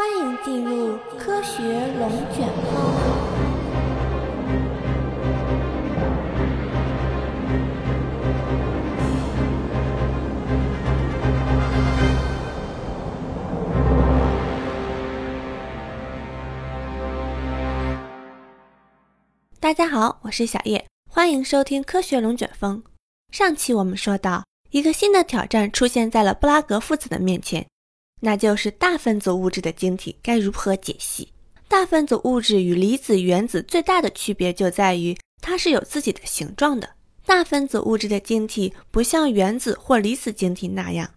欢迎进入科学龙卷风。大家好，我是小叶，欢迎收听科学龙卷风。上期我们说到，一个新的挑战出现在了布拉格父子的面前。那就是大分子物质的晶体该如何解析？大分子物质与离子、原子最大的区别就在于它是有自己的形状的。大分子物质的晶体不像原子或离子晶体那样，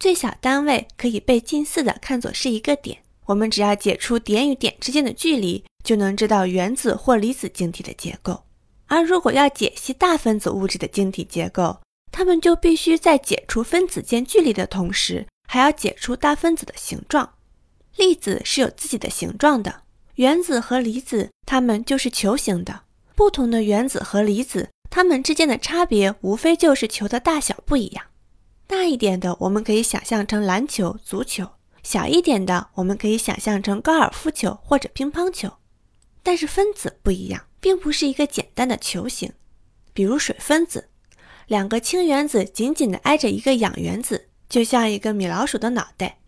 最小单位可以被近似的看作是一个点。我们只要解出点与点之间的距离，就能知道原子或离子晶体的结构。而如果要解析大分子物质的晶体结构，它们就必须在解除分子间距离的同时。还要解出大分子的形状，粒子是有自己的形状的，原子和离子它们就是球形的。不同的原子和离子，它们之间的差别无非就是球的大小不一样。大一点的我们可以想象成篮球、足球；小一点的我们可以想象成高尔夫球或者乒乓球。但是分子不一样，并不是一个简单的球形。比如水分子，两个氢原子紧紧地挨着一个氧原子。就像一个米老鼠的脑袋。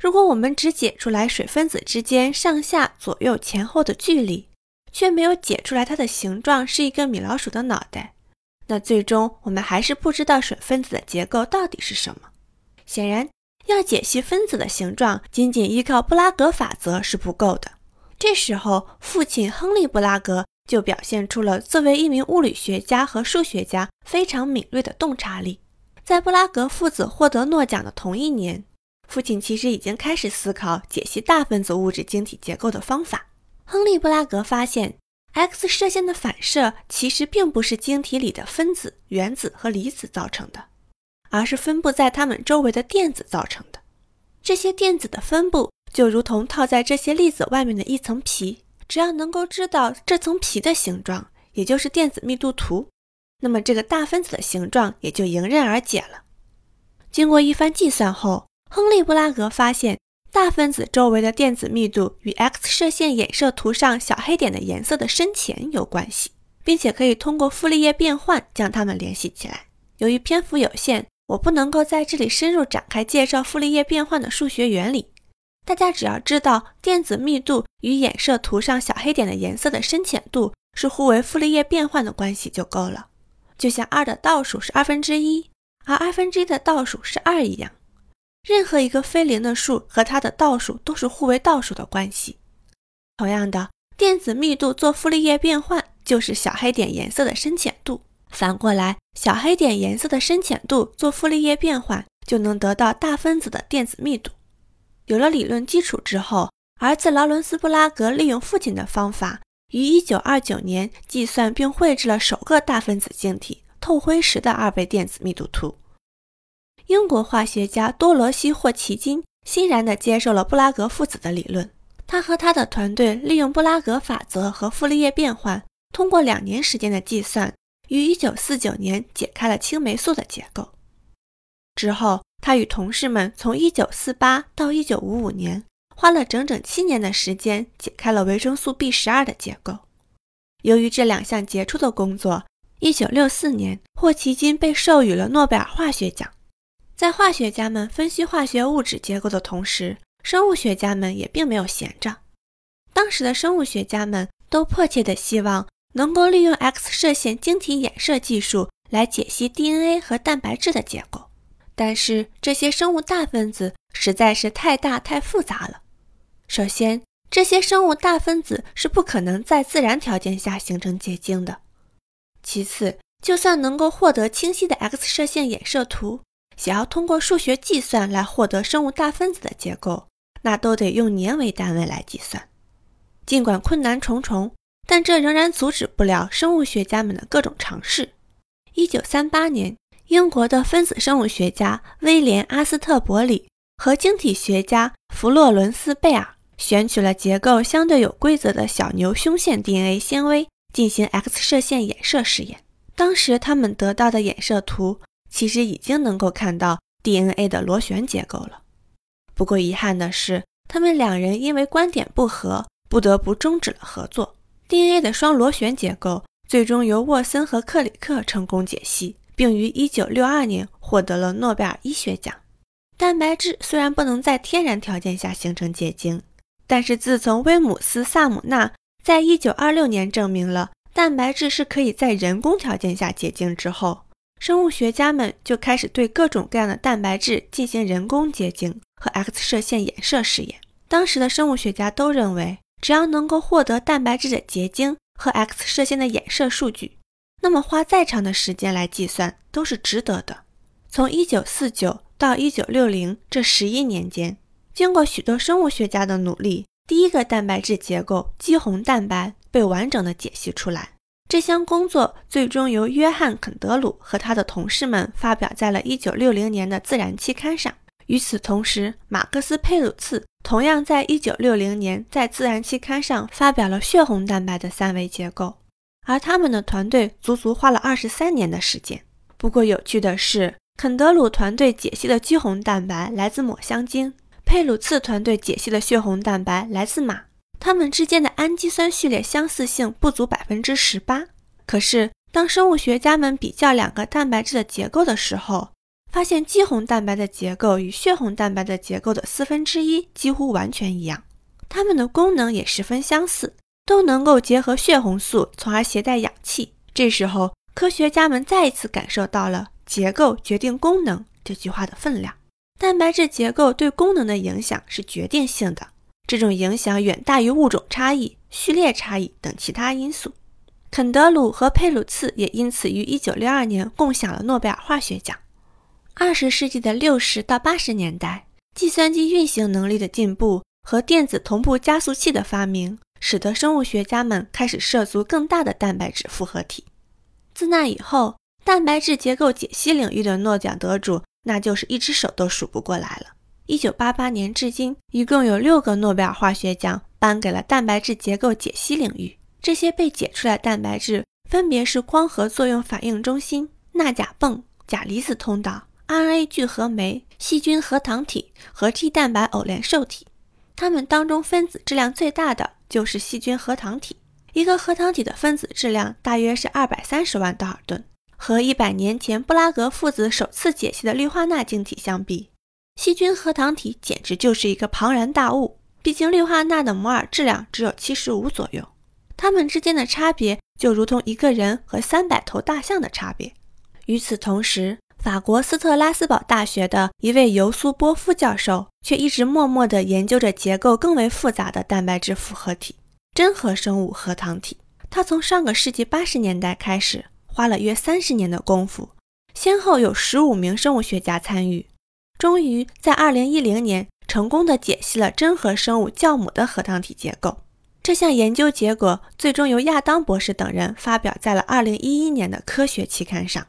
如果我们只解出来水分子之间上下左右前后的距离，却没有解出来它的形状是一个米老鼠的脑袋，那最终我们还是不知道水分子的结构到底是什么。显然，要解析分子的形状，仅仅依靠布拉格法则是不够的。这时候，父亲亨利·布拉格就表现出了作为一名物理学家和数学家非常敏锐的洞察力。在布拉格父子获得诺奖的同一年，父亲其实已经开始思考解析大分子物质晶体结构的方法。亨利·布拉格发现，X 射线的反射其实并不是晶体里的分子、原子和离子造成的，而是分布在它们周围的电子造成的。这些电子的分布就如同套在这些粒子外面的一层皮，只要能够知道这层皮的形状，也就是电子密度图。那么这个大分子的形状也就迎刃而解了。经过一番计算后，亨利·布拉格发现大分子周围的电子密度与 X 射线衍射图上小黑点的颜色的深浅有关系，并且可以通过傅立叶变换将它们联系起来。由于篇幅有限，我不能够在这里深入展开介绍傅立叶变换的数学原理。大家只要知道电子密度与衍射图上小黑点的颜色的深浅度是互为傅立叶变换的关系就够了。就像二的倒数是二分之一，而二分之一的倒数是二一样，任何一个非零的数和它的倒数都是互为倒数的关系。同样的，电子密度做傅立叶变换就是小黑点颜色的深浅度。反过来，小黑点颜色的深浅度做傅立叶变换就能得到大分子的电子密度。有了理论基础之后，儿子劳伦斯·布拉格利用父亲的方法。于一九二九年计算并绘制了首个大分子晶体透灰石的二倍电子密度图。英国化学家多罗西·霍奇金欣然地接受了布拉格父子的理论。他和他的团队利用布拉格法则和傅立叶变换，通过两年时间的计算，于一九四九年解开了青霉素的结构。之后，他与同事们从一九四八到一九五五年。花了整整七年的时间解开了维生素 B 十二的结构。由于这两项杰出的工作，一九六四年霍奇金被授予了诺贝尔化学奖。在化学家们分析化学物质结构的同时，生物学家们也并没有闲着。当时的生物学家们都迫切地希望能够利用 X 射线晶体衍射技术来解析 DNA 和蛋白质的结构，但是这些生物大分子实在是太大太复杂了。首先，这些生物大分子是不可能在自然条件下形成结晶的。其次，就算能够获得清晰的 X 射线衍射图，想要通过数学计算来获得生物大分子的结构，那都得用年为单位来计算。尽管困难重重，但这仍然阻止不了生物学家们的各种尝试。1938年，英国的分子生物学家威廉·阿斯特伯里和晶体学家弗洛伦斯·贝尔。选取了结构相对有规则的小牛胸腺 DNA 纤维进行 X 射线衍射实验。当时他们得到的衍射图其实已经能够看到 DNA 的螺旋结构了。不过遗憾的是，他们两人因为观点不合，不得不终止了合作。DNA 的双螺旋结构最终由沃森和克里克成功解析，并于1962年获得了诺贝尔医学奖。蛋白质虽然不能在天然条件下形成结晶，但是自从威姆斯·萨姆纳在1926年证明了蛋白质是可以在人工条件下结晶之后，生物学家们就开始对各种各样的蛋白质进行人工结晶和 X 射线衍射试验。当时的生物学家都认为，只要能够获得蛋白质的结晶和 X 射线的衍射数据，那么花再长的时间来计算都是值得的。从1949到1960这十一年间，经过许多生物学家的努力，第一个蛋白质结构肌红蛋白被完整的解析出来。这项工作最终由约翰·肯德鲁和他的同事们发表在了1960年的《自然》期刊上。与此同时，马克思·佩鲁茨同样在1960年在《自然》期刊上发表了血红蛋白的三维结构，而他们的团队足足花了23年的时间。不过，有趣的是，肯德鲁团队解析的肌红蛋白来自抹香鲸，佩鲁茨团队解析的血红蛋白来自马。它们之间的氨基酸序列相似性不足百分之十八。可是，当生物学家们比较两个蛋白质的结构的时候，发现肌红蛋白的结构与血红蛋白的结构的四分之一几乎完全一样，它们的功能也十分相似，都能够结合血红素，从而携带氧气。这时候，科学家们再一次感受到了“结构决定功能”这句话的分量。蛋白质结构对功能的影响是决定性的。这种影响远大于物种差异、序列差异等其他因素。肯德鲁和佩鲁茨也因此于1962年共享了诺贝尔化学奖。二十世纪的六十到八十年代，计算机运行能力的进步和电子同步加速器的发明，使得生物学家们开始涉足更大的蛋白质复合体。自那以后，蛋白质结构解析领域的诺奖得主，那就是一只手都数不过来了。一九八八年至今，一共有六个诺贝尔化学奖颁给了蛋白质结构解析领域。这些被解出来蛋白质分别是光合作用反应中心、钠钾泵、钾离子通道、RNA 聚合酶、细菌核糖体和 G 蛋白偶联受体。它们当中分子质量最大的就是细菌核糖体。一个核糖体的分子质量大约是二百三十万道尔顿，和一百年前布拉格父子首次解析的氯化钠晶体相比。细菌核糖体简直就是一个庞然大物，毕竟氯化钠的摩尔质量只有七十五左右，它们之间的差别就如同一个人和三百头大象的差别。与此同时，法国斯特拉斯堡大学的一位尤苏波夫教授却一直默默地研究着结构更为复杂的蛋白质复合体——真核生物核糖体。他从上个世纪八十年代开始，花了约三十年的功夫，先后有十五名生物学家参与。终于在二零一零年成功的解析了真核生物酵母的核糖体结构。这项研究结果最终由亚当博士等人发表在了二零一一年的科学期刊上。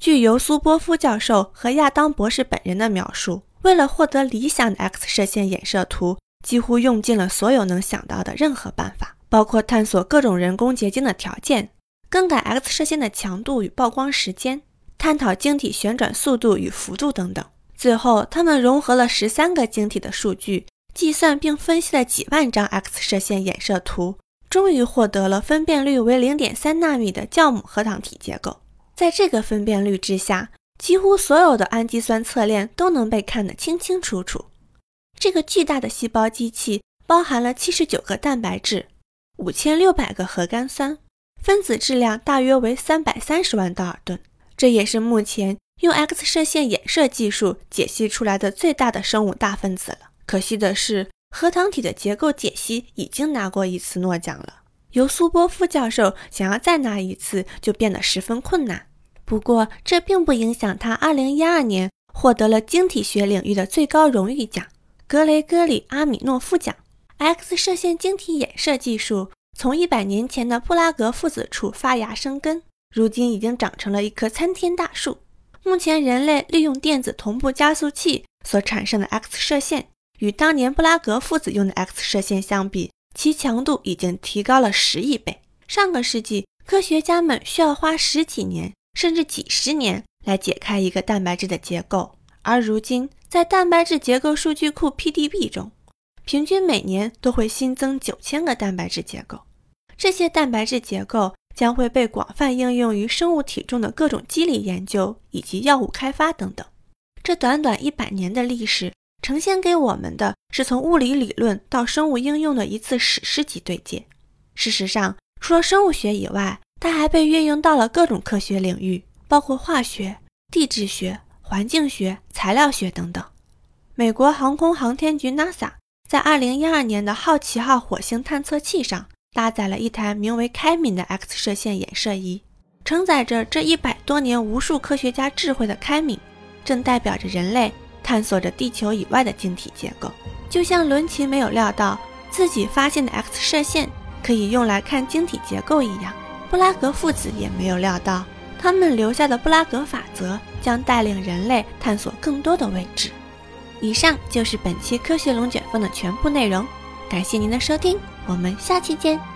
据尤苏波夫教授和亚当博士本人的描述，为了获得理想的 X 射线衍射图，几乎用尽了所有能想到的任何办法，包括探索各种人工结晶的条件，更改 X 射线的强度与曝光时间，探讨晶体旋转速度与幅度等等。最后，他们融合了十三个晶体的数据，计算并分析了几万张 X 射线衍射图，终于获得了分辨率为零点三纳米的酵母核糖体结构。在这个分辨率之下，几乎所有的氨基酸侧链都能被看得清清楚楚。这个巨大的细胞机器包含了七十九个蛋白质、五千六百个核苷酸，分子质量大约为三百三十万道尔顿。这也是目前。用 X 射线衍射技术解析出来的最大的生物大分子了。可惜的是，核糖体的结构解析已经拿过一次诺奖了。由苏波夫教授想要再拿一次，就变得十分困难。不过，这并不影响他2012年获得了晶体学领域的最高荣誉奖——格雷戈里阿米诺夫奖。X 射线晶体衍射技术从一百年前的布拉格父子处发芽生根，如今已经长成了一棵参天大树。目前，人类利用电子同步加速器所产生的 X 射线，与当年布拉格父子用的 X 射线相比，其强度已经提高了十亿倍。上个世纪，科学家们需要花十几年甚至几十年来解开一个蛋白质的结构，而如今，在蛋白质结构数据库 PDB 中，平均每年都会新增九千个蛋白质结构。这些蛋白质结构将会被广泛应用于生物体重的各种机理研究以及药物开发等等。这短短一百年的历史，呈现给我们的是从物理理论到生物应用的一次史诗级对接。事实上，除了生物学以外，它还被运用到了各种科学领域，包括化学、地质学、环境学、材料学等等。美国航空航天局 NASA 在2012年的好奇号火星探测器上搭载了一台名为开敏的 X 射线衍射仪，承载着这一百多年无数科学家智慧的开敏，正代表着人类探索着地球以外的晶体结构。就像伦琴没有料到自己发现的 X 射线可以用来看晶体结构一样，布拉格父子也没有料到他们留下的布拉格法则将带领人类探索更多的未知。以上就是本期科学龙卷风的全部内容，感谢您的收听，我们下期见。